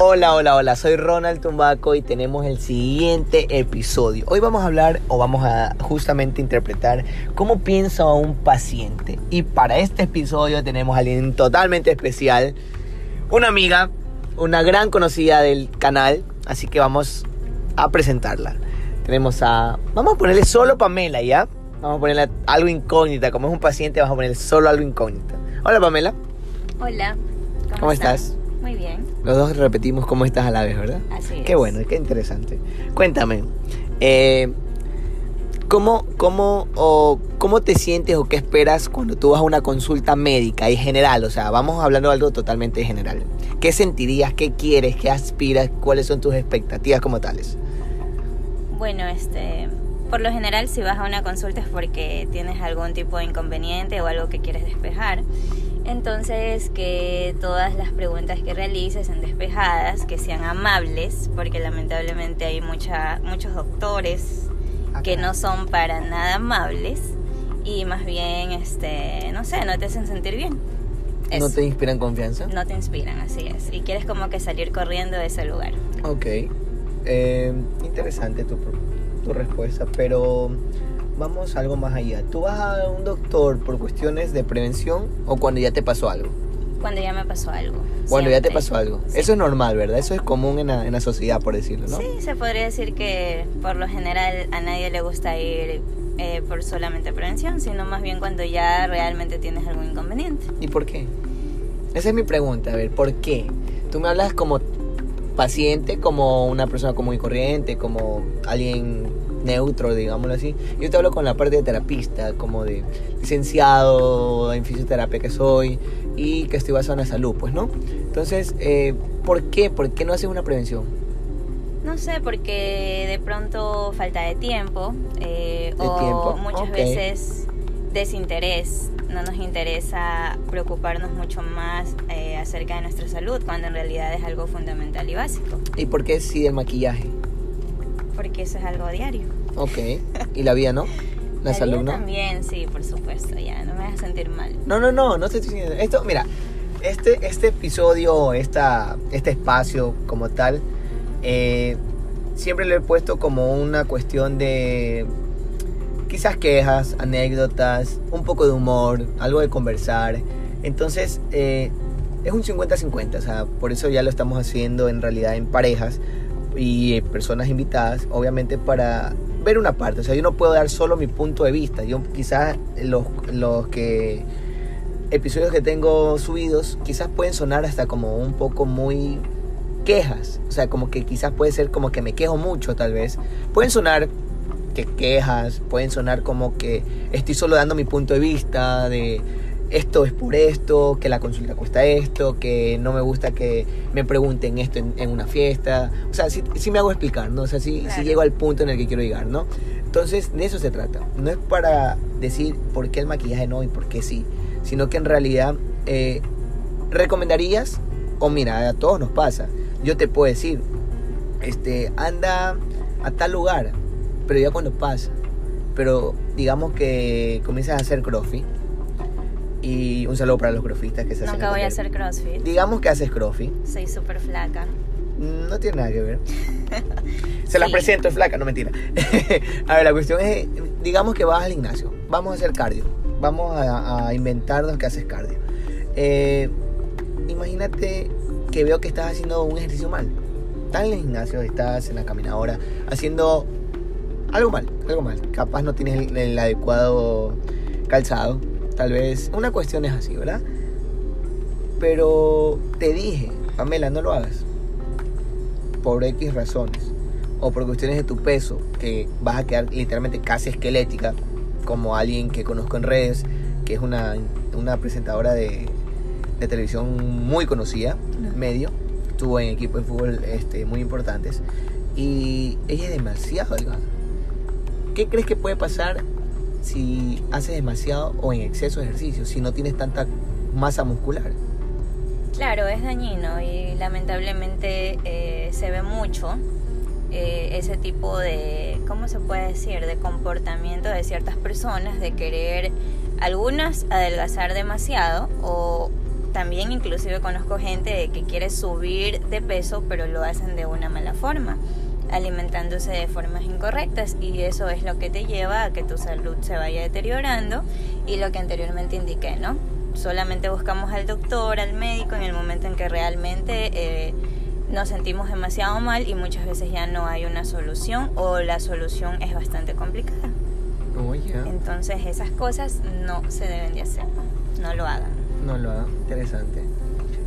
Hola, hola, hola, soy Ronald Tumbaco y tenemos el siguiente episodio. Hoy vamos a hablar o vamos a justamente interpretar cómo piensa un paciente. Y para este episodio tenemos a alguien totalmente especial, una amiga, una gran conocida del canal, así que vamos a presentarla. Tenemos a... Vamos a ponerle solo Pamela, ¿ya? Vamos a ponerle algo incógnita. Como es un paciente, vamos a ponerle solo algo incógnita. Hola Pamela. Hola. ¿Cómo, estás? Muy bien. Los dos repetimos cómo estás a la vez, ¿verdad? Así es. Qué bueno, qué interesante. Cuéntame, eh, ¿cómo, cómo, o, ¿cómo te sientes o qué esperas cuando tú vas a una consulta médica y general? O sea, vamos hablando de algo totalmente general. ¿Qué sentirías? ¿Qué quieres? ¿Qué aspiras? ¿Cuáles son tus expectativas como tales? Bueno, este, por lo general si vas a una consulta es porque tienes algún tipo de inconveniente o algo que quieres despejar. Entonces, que todas las preguntas que realices sean despejadas, que sean amables, porque lamentablemente hay mucha, muchos doctores Ah, que no son para nada amables y más bien, este, no sé, no te hacen sentir bien. ¿No te inspiran confianza? No te inspiran, así es. Y quieres como que salir corriendo de ese lugar. Ok. Eh, interesante tu, tu respuesta, pero vamos algo más allá. ¿Tú vas a un doctor por cuestiones de prevención o cuando ya te pasó algo? Cuando ya me pasó algo. Cuando ya te siempre. pasó algo. Sí. Eso es normal, ¿verdad? Eso es común en la, en la sociedad, por decirlo, ¿no? Sí, se podría decir que por lo general a nadie le gusta ir eh, por solamente prevención, sino más bien cuando ya realmente tienes algún inconveniente. ¿Y por qué? Esa es mi pregunta, a ver, ¿por qué? Tú me hablas como paciente, como una persona común y corriente, como alguien neutro, digámoslo así. Yo te hablo con la parte de terapista, como de licenciado en fisioterapia que soy y que estoy basado en la salud, pues, ¿no? Entonces, eh, ¿por qué? ¿Por qué no haces una prevención? No sé, porque de pronto falta de tiempo eh, ¿De o tiempo? muchas veces desinterés. No nos interesa preocuparnos mucho más eh, acerca de nuestra salud cuando en realidad es algo fundamental y básico, ¿Y por qué sí el maquillaje? porque eso es algo diario. Ok. ¿Y la vida no? La, vida salud no? también, sí, por supuesto, ya, no me hagas sentir mal. No, no, no, no te estoy diciendo. Esto, mira, este, este episodio, esta, este espacio como tal, eh, siempre lo he puesto como una cuestión de quizás quejas, anécdotas, un poco de humor, algo de conversar. Entonces, eh, es un 50-50, o sea, por eso ya lo estamos haciendo en realidad en parejas y personas invitadas, obviamente para ver una parte, o sea, yo no puedo dar solo mi punto de vista, yo quizás los, los que episodios que tengo subidos quizás pueden sonar hasta como un poco muy quejas, o sea, como que quizás puede ser como que me quejo mucho tal vez, pueden sonar que quejas, pueden sonar como que estoy solo dando mi punto de vista de esto es por esto, que la consulta cuesta esto, que no me gusta que me pregunten esto en, en una fiesta. O sea, sí, sí me hago explicar, ¿no? O sea, sí, sí llego al punto en el que quiero llegar, ¿no? Entonces, de eso se trata. No es para decir por qué el maquillaje no y por qué sí, sino que en realidad eh, recomendarías, o mira, a todos nos pasa, yo te puedo decir, este, anda a tal lugar, pero ya cuando pasa, pero digamos que comienzas a hacer crossfit, y un saludo para los crofistas que se hacen Nunca voy a hacer CrossFit. Digamos que haces crossfit, Soy súper flaca. no tiene nada que ver. Se las Sí. presento, es flaca, no mentira. a ver, la cuestión es, digamos que vas al gimnasio, vamos a hacer cardio, vamos a, a inventarnos que haces cardio. Eh, imagínate que veo que estás haciendo un ejercicio mal. Estás en el gimnasio, estás en la caminadora, haciendo algo mal, algo mal. Capaz no tienes el, el adecuado calzado, tal vez. Una cuestión es así, ¿verdad? Pero te dije, Pamela, no lo hagas por X razones o por cuestiones de tu peso, que vas a quedar literalmente casi esquelética, como alguien que conozco en redes, que es una, una presentadora de, de televisión muy conocida medio, estuvo en equipos de fútbol este, muy importantes, y ella es demasiado delgada. ¿Qué crees que puede pasar si haces demasiado o en exceso de ejercicio, si no tienes tanta masa muscular? Claro, es dañino y lamentablemente eh, se ve mucho eh, ese tipo de, ¿cómo se puede decir?, de comportamiento de ciertas personas de querer Algunas adelgazar demasiado o también inclusive conozco gente que quiere subir de peso pero lo hacen de una mala forma alimentándose de formas incorrectas y eso es lo que te lleva a que tu salud se vaya deteriorando y lo que anteriormente indiqué, ¿no? Solamente buscamos al doctor, al médico en el momento en que realmente eh, nos sentimos demasiado mal y muchas veces ya no hay una solución o la solución es bastante complicada. Oh, Entonces esas cosas no se deben de hacer, no lo hagan. No lo hagan, interesante.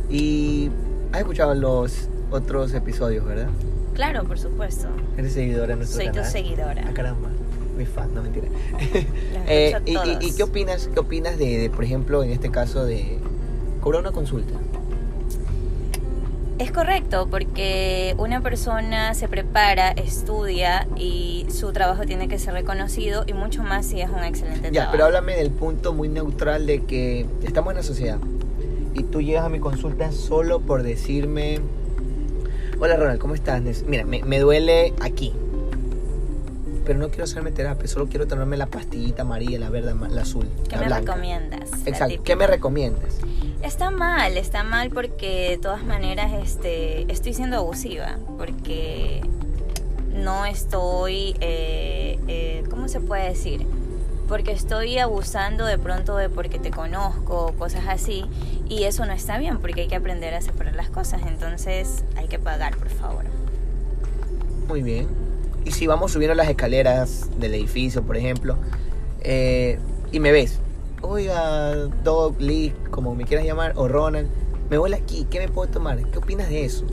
Y has escuchado los otros episodios, ¿verdad? Claro, por supuesto. Eres seguidora de nuestro Soy canal. tu seguidora. Ah, caramba. Mi fan, no mentira. eh, y, y, y, qué opinas, qué opinas de, de, por ejemplo, en este caso de cobrar una consulta? Es correcto, porque una persona se prepara, estudia y su trabajo tiene que ser reconocido y mucho más si es un excelente ya, trabajo. pero háblame del punto muy neutral de que estamos en la sociedad y tú llegas a mi consulta solo por decirme, hola Ronald, ¿cómo estás? Mira, me, me duele aquí, pero no quiero hacerme terapia, solo quiero tomarme la pastillita amarilla, la verde, la azul. ¿Qué la me blanca. recomiendas? Exacto, ¿qué me recomiendas? Está mal, está mal porque de todas maneras este, estoy siendo abusiva, porque no estoy, eh, eh, ¿cómo se puede decir? Porque estoy abusando de pronto de porque te conozco, cosas así, y eso no está bien, porque hay que aprender a separar las cosas, entonces hay que pagar, por favor. Muy bien. Y si vamos subiendo las escaleras del edificio, por ejemplo, eh, y me ves, oiga, Doc, Lee, como me quieras llamar, o Ronald, me voy aquí, ¿qué me puedo tomar? ¿Qué opinas de eso?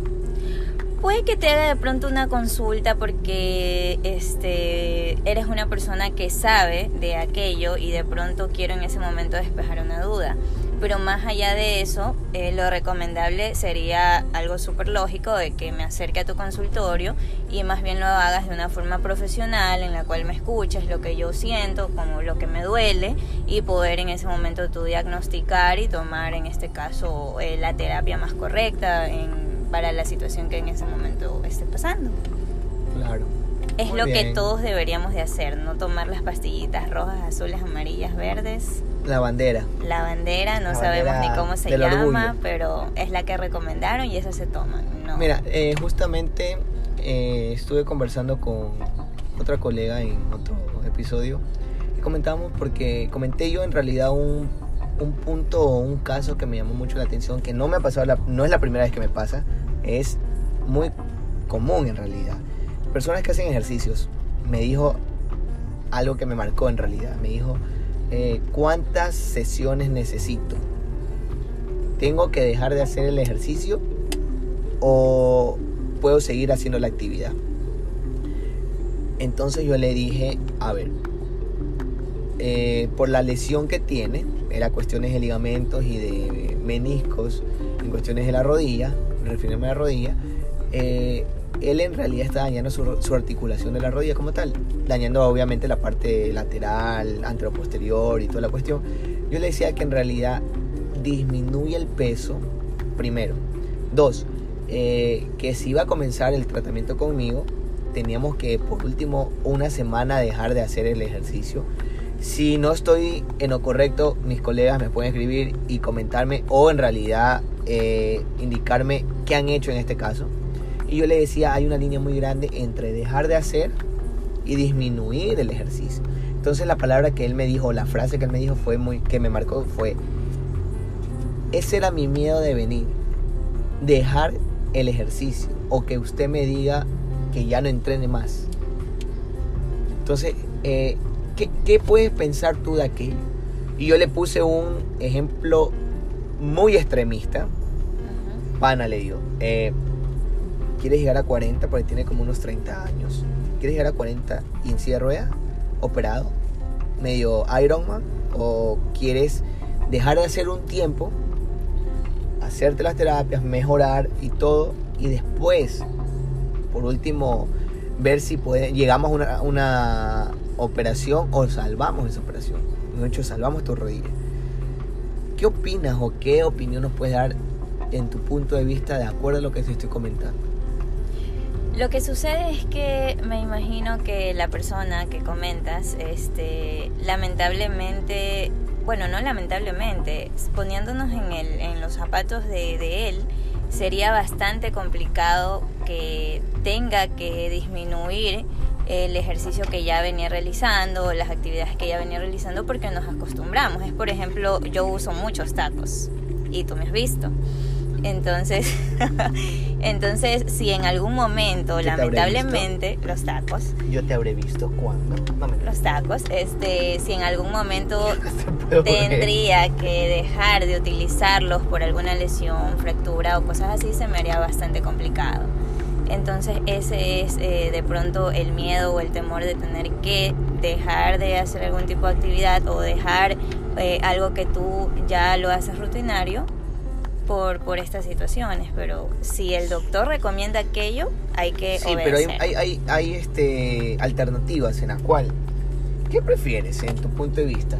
Puede que te haga de pronto una consulta porque este eres una persona que sabe de aquello y de pronto quiero en ese momento despejar una duda. Pero más allá de eso, eh, lo recomendable sería algo súper lógico de que me acerque a tu consultorio y más bien lo hagas de una forma profesional en la cual me escuches lo que yo siento, como lo que me duele y poder en ese momento tú diagnosticar y tomar en este caso eh, la terapia más correcta en para la situación que en ese momento esté pasando. Claro. Es Muy lo bien. que todos deberíamos de hacer, no tomar las pastillitas rojas, azules, amarillas, verdes. La bandera. La bandera, no La sabemos bandera ni cómo se llama, orgullo. pero es la que recomendaron y esa se toman. No. Mira, eh, justamente eh, estuve conversando con otra colega en otro episodio y comentamos porque comenté yo en realidad un, un punto o un caso que me llamó mucho la atención, que no me ha pasado, la- no es la primera vez que me pasa, es muy común en realidad. Personas que hacen ejercicios, me dijo algo que me marcó en realidad, me dijo, eh, ¿cuántas sesiones necesito? ¿Tengo que dejar de hacer el ejercicio o puedo seguir haciendo la actividad? Entonces yo le dije, a ver, eh, por la lesión que tiene, era cuestiones de ligamentos y de meniscos, en cuestiones de la rodilla, refiriéndome a la rodilla, eh, él en realidad está dañando su, su articulación de la rodilla como tal, dañando obviamente la parte lateral, anteroposterior y toda la cuestión. Yo le decía que en realidad disminuye el peso, primero. Dos, eh, que si iba a comenzar el tratamiento conmigo, teníamos que por último una semana dejar de hacer el ejercicio. Si no estoy en lo correcto, mis colegas me pueden escribir y comentarme o en realidad eh, indicarme qué han hecho en este caso. Y yo le decía, hay una línea muy grande entre dejar de hacer y disminuir el ejercicio. Entonces la palabra que él me dijo, la frase que él me dijo fue muy que me marcó fue ese era mi miedo de venir, dejar el ejercicio o que usted me diga que ya no entrene más. Entonces, eh, ¿qué, qué puedes pensar tú de aquello? Y yo le puse un ejemplo muy extremista. Ujú. Pana, le digo, eh, ¿quieres llegar a 40? Porque tiene como unos 30 años. ¿Quieres llegar a 40 y en silla de ruedas? Operado, medio Ironman. ¿O quieres dejar de hacer un tiempo, hacerte las terapias, mejorar y todo? Y después, por último, ver si puede, llegamos a una, una operación o salvamos esa operación. De hecho, salvamos tu rodilla. ¿Qué opinas o qué opinión nos puedes dar en tu punto de vista de acuerdo a lo que te estoy comentando? Lo que sucede es que me imagino que la persona que comentas, este, lamentablemente bueno, no lamentablemente, poniéndonos en, el, en los zapatos de, de él, sería bastante complicado que tenga que disminuir el ejercicio que ya venía realizando, las actividades que ya venía realizando, porque nos acostumbramos. Es, por ejemplo, yo uso muchos tacos y tú me has visto. Entonces, entonces si en algún momento, lamentablemente, los tacos. Yo te habré visto cuando. los tacos, este, si en algún momento tendría que dejar de utilizarlos por alguna lesión, fractura o cosas así, se me haría bastante complicado. Entonces ese es eh, de pronto el miedo o el temor de tener que dejar de hacer algún tipo de actividad o dejar eh, algo que tú ya lo haces rutinario por, por estas situaciones, pero si el doctor recomienda aquello, hay que sí, pero hay, hay, hay, este, alternativas en las cuales, ¿qué prefieres en tu punto de vista?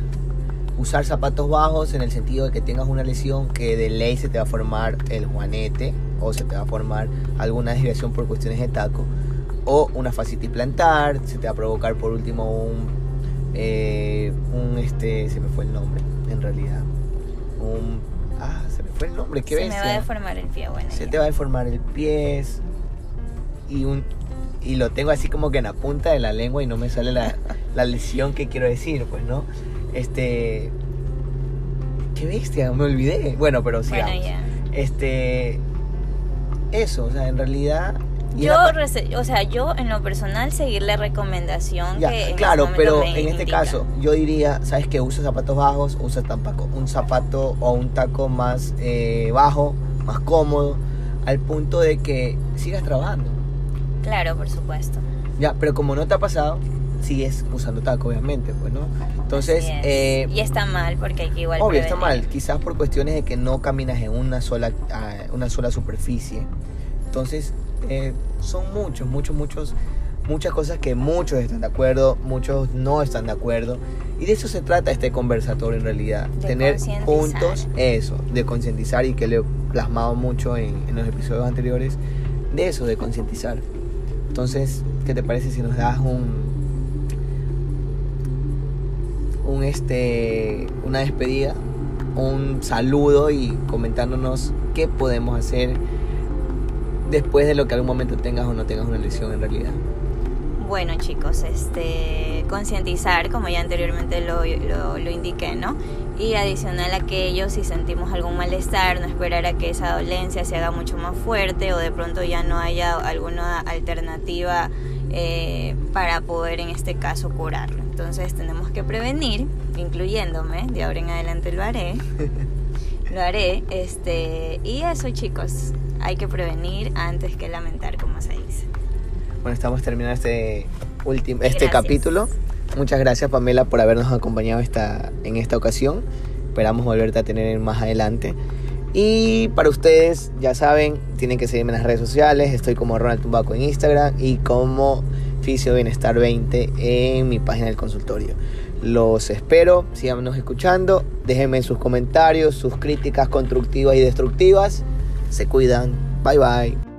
Usar zapatos bajos en el sentido de que tengas una lesión que de ley se te va a formar el juanete o se te va a formar alguna desviación por cuestiones de taco o una fascitis plantar, se te va a provocar por último un, eh, un este, se me fue el nombre en realidad, un Ah, se me fue el nombre, qué Se me va a deformar el pie, bueno. Se te va a deformar el pie y un y lo tengo así como que en la punta de la lengua y no me sale la, la lesión que quiero decir, pues, ¿no? Este qué bestia, me olvidé. Bueno, pero sí. Bueno, este eso, o sea, en realidad yo, o sea, yo en lo personal seguir la recomendación que claro, pero en este caso yo diría, sabes que usa zapatos bajos, usa tampoco un zapato o un taco más eh, bajo, más cómodo, al punto de que sigas trabajando. Claro, por supuesto. Ya, pero como no te ha pasado, sigues usando taco, obviamente, pues, ¿no? Entonces... Eh, y está mal porque hay que igual... Obvio, está mal, quizás por cuestiones de que no caminas en una sola, ah, una sola superficie. Entonces, eh, son muchos, muchos, muchos, muchas cosas que muchos están de acuerdo, muchos no están de acuerdo. Y de eso se trata este conversatorio en realidad. Tener puntos, eso, de concientizar y que le he plasmado mucho en, en los episodios anteriores, de eso, de concientizar. Entonces, ¿qué te parece si nos das un, un este, una despedida, un saludo y comentándonos qué podemos hacer? después de lo que algún momento tengas o no tengas una lesión en realidad? Bueno chicos, este, concientizar, como ya anteriormente lo, lo, indiqué, ¿no? Y adicional a aquello, si sentimos algún malestar, no esperar a que esa dolencia se haga mucho más fuerte o de pronto ya no haya alguna alternativa eh, para poder en este caso curarlo. Entonces tenemos que prevenir, incluyéndome, de ahora en adelante lo haré. lo haré, este, y eso chicos, hay que prevenir antes que lamentar, como se dice. Bueno, estamos terminando este, último, este capítulo. Muchas gracias Pamela por habernos acompañado esta, en esta ocasión. Esperamos volverte a tener más adelante. Y para ustedes, ya saben, tienen que seguirme en las redes sociales. Estoy como Ronald Tumbaco en Instagram y como Fisio Bienestar 20 en mi página del consultorio. Los espero, síganos escuchando, déjenme sus comentarios, sus críticas constructivas y destructivas se cuidan. Bye bye.